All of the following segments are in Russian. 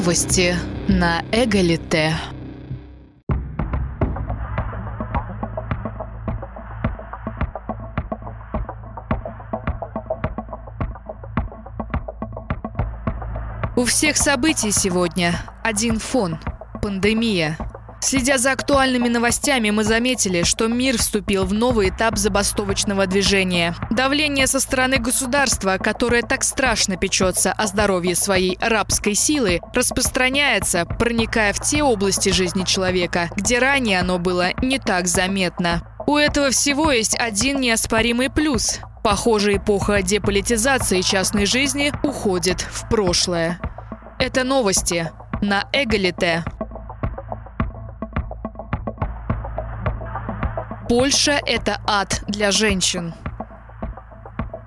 Новости на Эгалите. У всех событий сегодня один фон – пандемия – Следя за актуальными новостями, мы заметили, что мир вступил в новый этап забастовочного движения. Давление со стороны государства, которое так страшно печется о здоровье своей рабской силы, распространяется, проникая в те области жизни человека, где ранее оно было не так заметно. У этого всего есть один неоспоримый плюс. Похоже, эпоха деполитизации частной жизни уходит в прошлое. Это новости на Эгалите. Польша – это ад для женщин.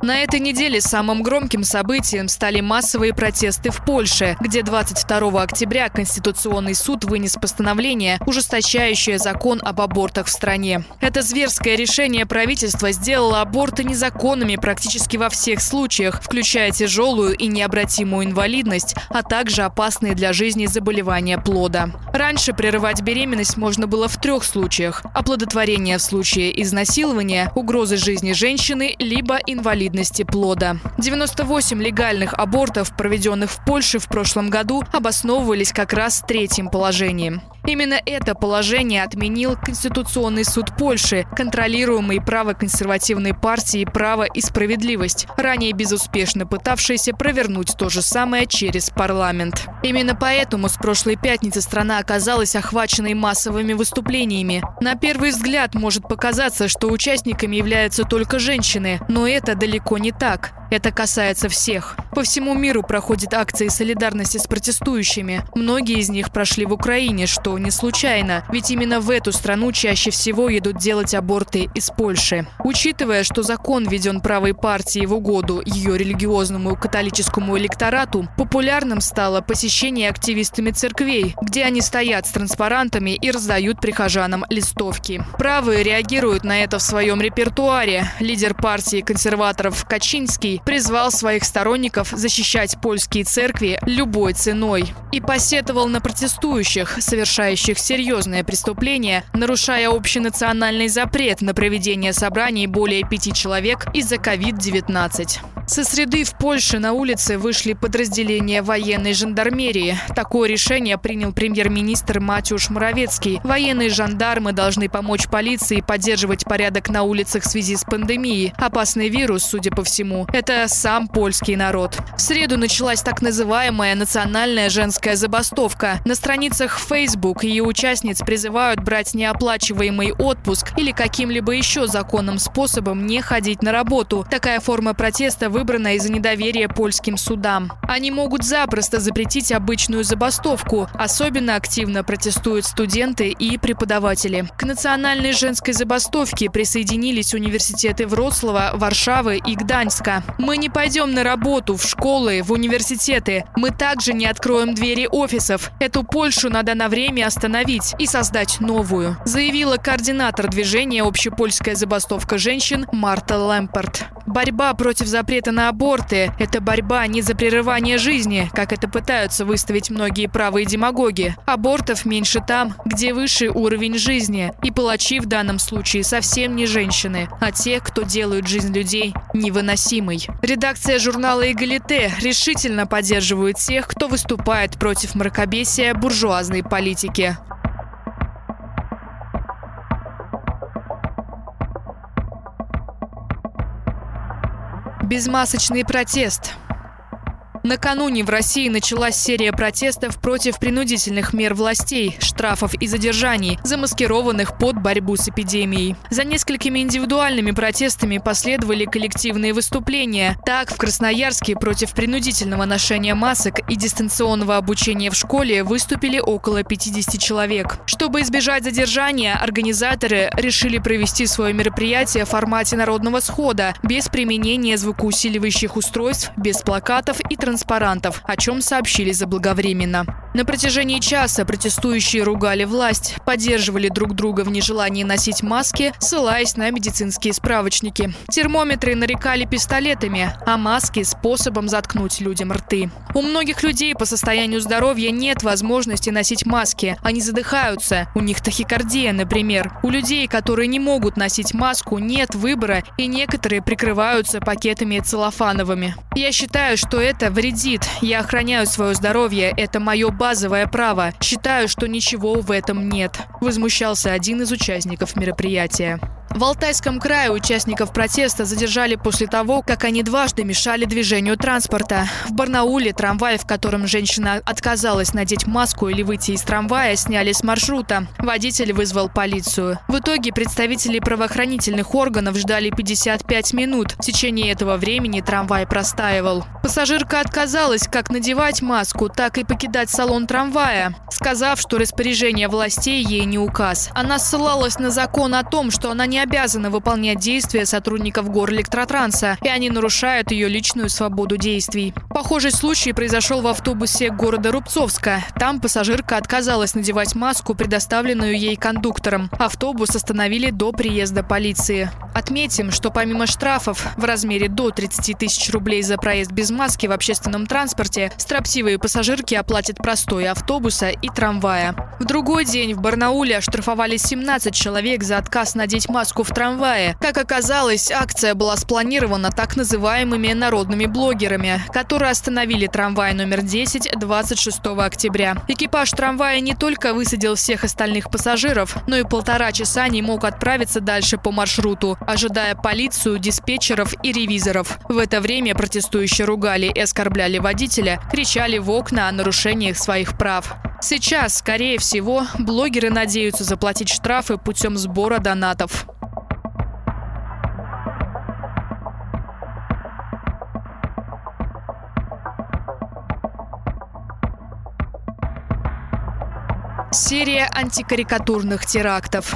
На этой неделе самым громким событием стали массовые протесты в Польше, где 22 октября Конституционный суд вынес постановление, ужесточающее закон об абортах в стране. Это зверское решение правительства сделало аборты незаконными практически во всех случаях, включая тяжелую и необратимую инвалидность, а также опасные для жизни заболевания плода. Раньше прерывать беременность можно было в трех случаях – оплодотворение в случае изнасилования, угрозы жизни женщины, либо инвалидности инвалидности плода. 98 легальных абортов, проведенных в Польше в прошлом году, обосновывались как раз третьим положением. Именно это положение отменил Конституционный суд Польши, контролируемый правоконсервативной партией «Право и справедливость», ранее безуспешно пытавшийся провернуть то же самое через парламент. Именно поэтому с прошлой пятницы страна оказалась охваченной массовыми выступлениями. На первый взгляд может показаться, что участниками являются только женщины, но это далеко не так. Это касается всех. По всему миру проходят акции солидарности с протестующими. Многие из них прошли в Украине, что не случайно, ведь именно в эту страну чаще всего едут делать аборты из Польши. Учитывая, что закон введен правой партией в угоду ее религиозному католическому электорату, популярным стало посещение активистами церквей, где они стоят с транспарантами и раздают прихожанам листовки. Правые реагируют на это в своем репертуаре. Лидер партии консерваторов Качинский призвал своих сторонников защищать польские церкви любой ценой и посетовал на протестующих, совершающих серьезное преступление, нарушая общенациональный запрет на проведение собраний более пяти человек из-за COVID-19. Со среды в Польше на улице вышли подразделения военной жандармерии. Такое решение принял премьер-министр Матюш Моровецкий. Военные жандармы должны помочь полиции поддерживать порядок на улицах в связи с пандемией. Опасный вирус, судя по всему, это сам польский народ. В среду началась так называемая национальная женская забастовка. На страницах Facebook ее участниц призывают брать неоплачиваемый отпуск или каким-либо еще законным способом не ходить на работу. Такая форма протеста выбрана из-за недоверия польским судам. Они могут запросто запретить обычную забастовку. Особенно активно протестуют студенты и преподаватели. К национальной женской забастовке присоединились университеты Вроцлава, Варшавы и Гданьска. Мы не пойдем на работу, в школы, в университеты. Мы также не откроем двери офисов. Эту Польшу надо на время остановить и создать новую, заявила координатор движения «Общепольская забастовка женщин» Марта Лэмпорт. Борьба против запрета на аборты – это борьба не за прерывание жизни, как это пытаются выставить многие правые демагоги. Абортов меньше там, где выше уровень жизни. И палачи в данном случае совсем не женщины, а те, кто делают жизнь людей невыносимой. Редакция журнала «Эгалите» решительно поддерживает тех, кто выступает против мракобесия буржуазной политики. Безмасочный протест. Накануне в России началась серия протестов против принудительных мер властей, штрафов и задержаний, замаскированных под борьбу с эпидемией. За несколькими индивидуальными протестами последовали коллективные выступления. Так, в Красноярске против принудительного ношения масок и дистанционного обучения в школе выступили около 50 человек. Чтобы избежать задержания, организаторы решили провести свое мероприятие в формате народного схода, без применения звукоусиливающих устройств, без плакатов и транспортных транспарантов, о чем сообщили заблаговременно. На протяжении часа протестующие ругали власть, поддерживали друг друга в нежелании носить маски, ссылаясь на медицинские справочники. Термометры нарекали пистолетами, а маски – способом заткнуть людям рты. У многих людей по состоянию здоровья нет возможности носить маски. Они задыхаются. У них тахикардия, например. У людей, которые не могут носить маску, нет выбора, и некоторые прикрываются пакетами целлофановыми. Я считаю, что это вредит. Я охраняю свое здоровье. Это мое базовое право. Считаю, что ничего в этом нет. Возмущался один из участников мероприятия. В Алтайском крае участников протеста задержали после того, как они дважды мешали движению транспорта. В Барнауле трамвай, в котором женщина отказалась надеть маску или выйти из трамвая, сняли с маршрута. Водитель вызвал полицию. В итоге представители правоохранительных органов ждали 55 минут. В течение этого времени трамвай простаивал. Пассажирка отказалась как надевать маску, так и покидать салон трамвая, сказав, что распоряжение властей ей не указ. Она ссылалась на закон о том, что она не обязана выполнять действия сотрудников Горэлектротранса, и они нарушают ее личную свободу действий. Похожий случай произошел в автобусе города Рубцовска. Там пассажирка отказалась надевать маску, предоставленную ей кондуктором. Автобус остановили до приезда полиции. Отметим, что помимо штрафов в размере до 30 тысяч рублей за проезд без маски в общественном транспорте, строптивые пассажирки оплатят простой автобуса и трамвая. В другой день в Барнауле оштрафовали 17 человек за отказ надеть маску маску в трамвае. Как оказалось, акция была спланирована так называемыми народными блогерами, которые остановили трамвай номер 10 26 октября. Экипаж трамвая не только высадил всех остальных пассажиров, но и полтора часа не мог отправиться дальше по маршруту, ожидая полицию, диспетчеров и ревизоров. В это время протестующие ругали и оскорбляли водителя, кричали в окна о нарушениях своих прав. Сейчас, скорее всего, блогеры надеются заплатить штрафы путем сбора донатов. Серия антикарикатурных терактов.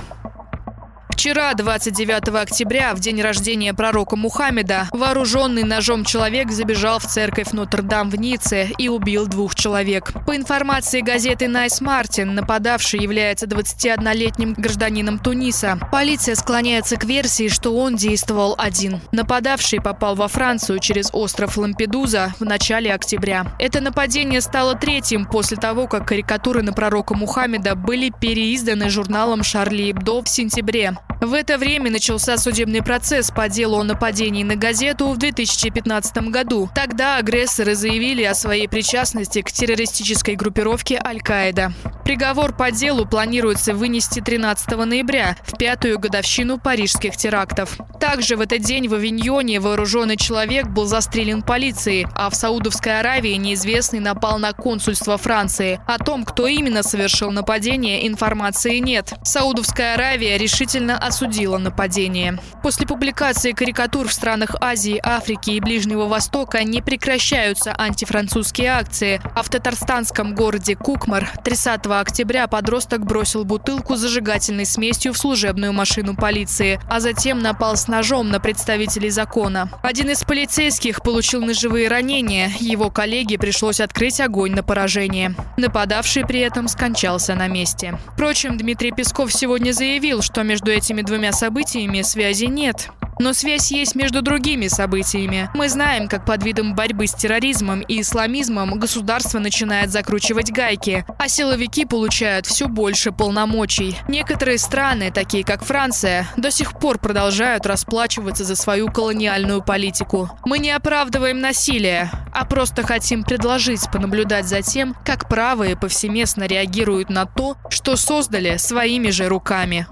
Вчера, 29 октября, в день рождения пророка Мухаммеда, вооруженный ножом человек забежал в церковь Нотр-Дам в Ницце и убил двух человек. По информации газеты «Nice-Matin», нападавший является 21-летним гражданином Туниса. Полиция склоняется к версии, что он действовал один. Нападавший попал во Францию через остров Лампедуза в начале октября. Это нападение стало третьим после того, как карикатуры на пророка Мухаммеда были переизданы журналом «Шарли Эбдо» в сентябре. В это время начался судебный процесс по делу о нападении на газету в 2015 году. Тогда агрессоры заявили о своей причастности к террористической группировке Аль-Каида. Приговор по делу планируется вынести 13 ноября, в пятую годовщину парижских терактов. Также в этот день в Авиньоне вооруженный человек был застрелен полицией, а в Саудовской Аравии неизвестный напал на консульство Франции. О том, кто именно совершил нападение, информации нет. Саудовская Аравия решительно осудила нападение. После публикации карикатур в странах Азии, Африки и Ближнего Востока не прекращаются антифранцузские акции. А в татарстанском городе Кукмар 30 октября подросток бросил бутылку с зажигательной смесью в служебную машину полиции, а затем напал с ножом на представителей закона. Один из полицейских получил ножевые ранения, его коллеге пришлось открыть огонь на поражение. Нападавший при этом скончался на месте. Впрочем, Дмитрий Песков сегодня заявил, что между этими двумя событиями связи нет. Но связь есть между другими событиями. Мы знаем, как под видом борьбы с терроризмом и исламизмом государство начинает закручивать гайки, а силовики получают все больше полномочий. Некоторые страны, такие как Франция, до сих пор продолжают расплачиваться за свою колониальную политику. Мы не оправдываем насилие, а просто хотим предложить понаблюдать за тем, как правые повсеместно реагируют на то, что создали своими же руками.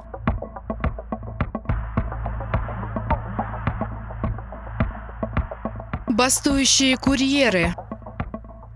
Бастующие курьеры.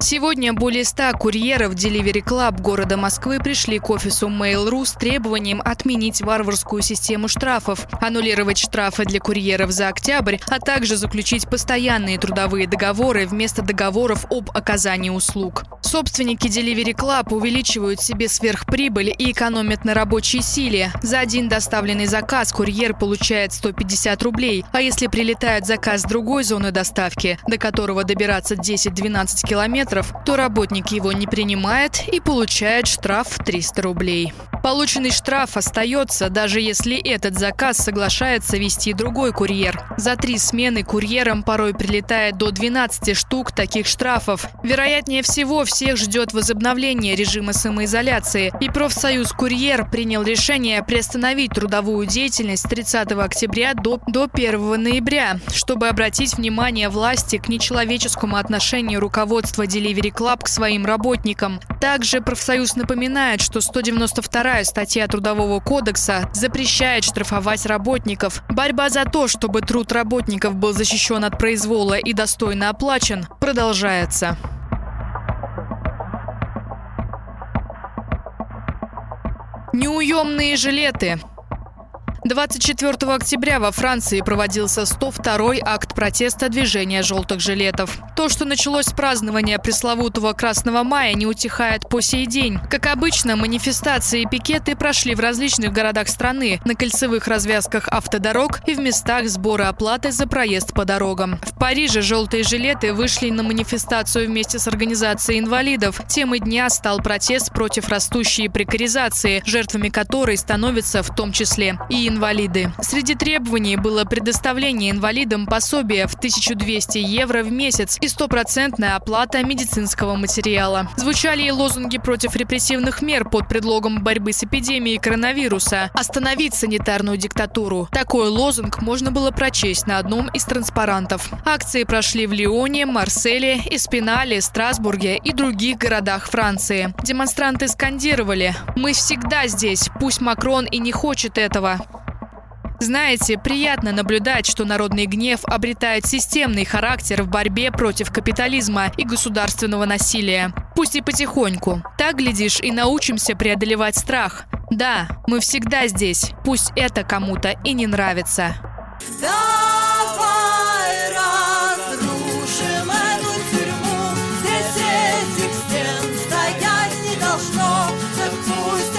Сегодня более 100 курьеров Delivery Club города Москвы пришли к офису Mail.ru с требованием отменить варварскую систему штрафов, аннулировать штрафы для курьеров за октябрь, а также заключить постоянные трудовые договоры вместо договоров об оказании услуг. Собственники Delivery Club увеличивают себе сверхприбыль и экономят на рабочей силе. За один доставленный заказ курьер получает 150 рублей, а если прилетает заказ с другой зоны доставки, до которого добираться 10-12 километров, километров, то работник его не принимает и получает штраф в 300 рублей. Полученный штраф остается, даже если этот заказ соглашается вести другой курьер. За три смены курьерам порой прилетает до 12 штук таких штрафов. Вероятнее всего, всех ждет возобновление режима самоизоляции. И профсоюз «Курьер» принял решение приостановить трудовую деятельность с 30 октября до, до 1 ноября, чтобы обратить внимание власти к нечеловеческому отношению руководства Delivery Club к своим работникам. Также профсоюз напоминает, что 192 статья Трудового кодекса запрещает штрафовать работников. Борьба за то, чтобы труд работников был защищен от произвола и достойно оплачен, продолжается. Неуемные жилеты. 24 октября во Франции проводился 102-й акт протеста движения желтых жилетов. То, что началось с празднования пресловутого Красного мая, не утихает по сей день. Как обычно, манифестации и пикеты прошли в различных городах страны, на кольцевых развязках автодорог и в местах сбора оплаты за проезд по дорогам. В Париже желтые жилеты вышли на манифестацию вместе с организацией инвалидов. Темой дня стал протест против растущей прекаризации, жертвами которой становятся в том числе и инвалиды. Среди требований было предоставление инвалидам пособия в 1200 евро в месяц и стопроцентная оплата медицинского материала. Звучали и лозунги против репрессивных мер под предлогом борьбы с эпидемией коронавируса «Остановить санитарную диктатуру». Такой лозунг можно было прочесть на одном из транспарантов. Акции прошли в Лионе, Марселе, Эспинале, Страсбурге и других городах Франции. Демонстранты скандировали «Мы всегда здесь, пусть Макрон и не хочет этого». Знаете, приятно наблюдать, что народный гнев обретает системный характер в борьбе против капитализма и государственного насилия. Пусть и потихоньку. Так, глядишь, и научимся преодолевать страх. Да, мы всегда здесь, пусть это кому-то и не нравится. Пусть